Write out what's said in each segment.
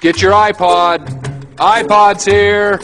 Get your iPod. iPod's here.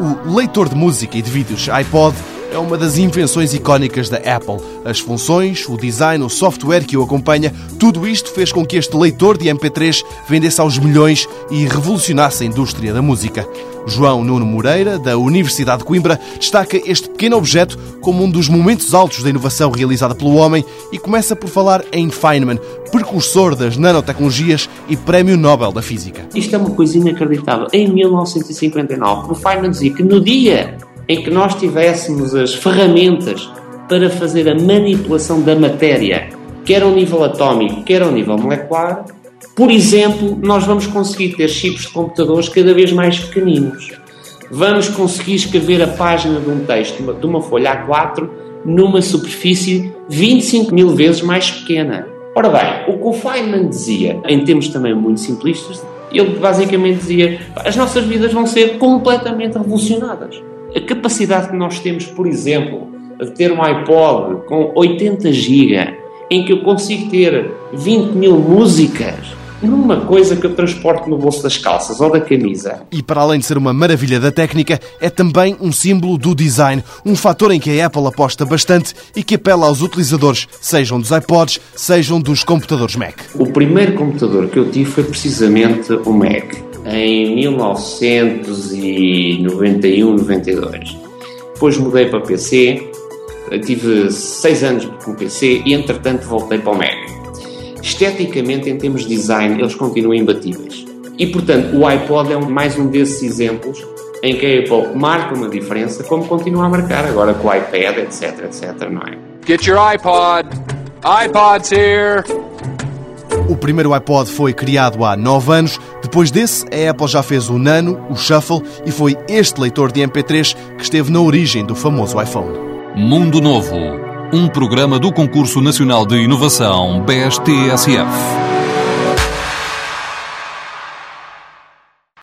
O leitor de música e de vídeos iPod é uma das invenções icónicas da Apple. As funções, o design, o software que o acompanha, tudo isto fez com que este leitor de MP3 vendesse aos milhões e revolucionasse a indústria da música. João Nuno Moreira, da Universidade de Coimbra, destaca este pequeno objeto como um dos momentos altos da inovação realizada pelo homem e começa por falar em Feynman, precursor das nanotecnologias e Prémio Nobel da Física. Isto é uma coisa inacreditável. Em 1959, o Feynman dizia que no dia em que nós tivéssemos as ferramentas para fazer a manipulação da matéria, quer ao nível atómico, quer ao nível molecular, por exemplo, nós vamos conseguir ter chips de computadores cada vez mais pequeninos. Vamos conseguir escrever a página de um texto, de uma folha A4, numa superfície 25 mil vezes mais pequena. Ora bem, o que o Feynman dizia, em termos também muito simplistas, ele basicamente dizia: as nossas vidas vão ser completamente revolucionadas. A capacidade que nós temos, por exemplo, de ter um iPod com 80 GB, em que eu consigo ter 20 mil músicas, numa coisa que eu transporto no bolso das calças ou da camisa. E para além de ser uma maravilha da técnica, é também um símbolo do design, um fator em que a Apple aposta bastante e que apela aos utilizadores, sejam dos iPods, sejam dos computadores Mac. O primeiro computador que eu tive foi precisamente o Mac em 1991, 92. Depois mudei para PC, tive seis anos com PC e entretanto voltei para o Mac. Esteticamente, em termos de design, eles continuam imbatíveis. E portanto, o iPod é mais um desses exemplos em que a Apple marca uma diferença, como continua a marcar agora com o iPad, etc, etc, não é? Get your iPod. iPod's here. O primeiro iPod foi criado há 9 anos. Depois desse, a Apple já fez o Nano, o Shuffle e foi este leitor de MP3 que esteve na origem do famoso iPhone. Mundo Novo, um programa do Concurso Nacional de Inovação BSTSF.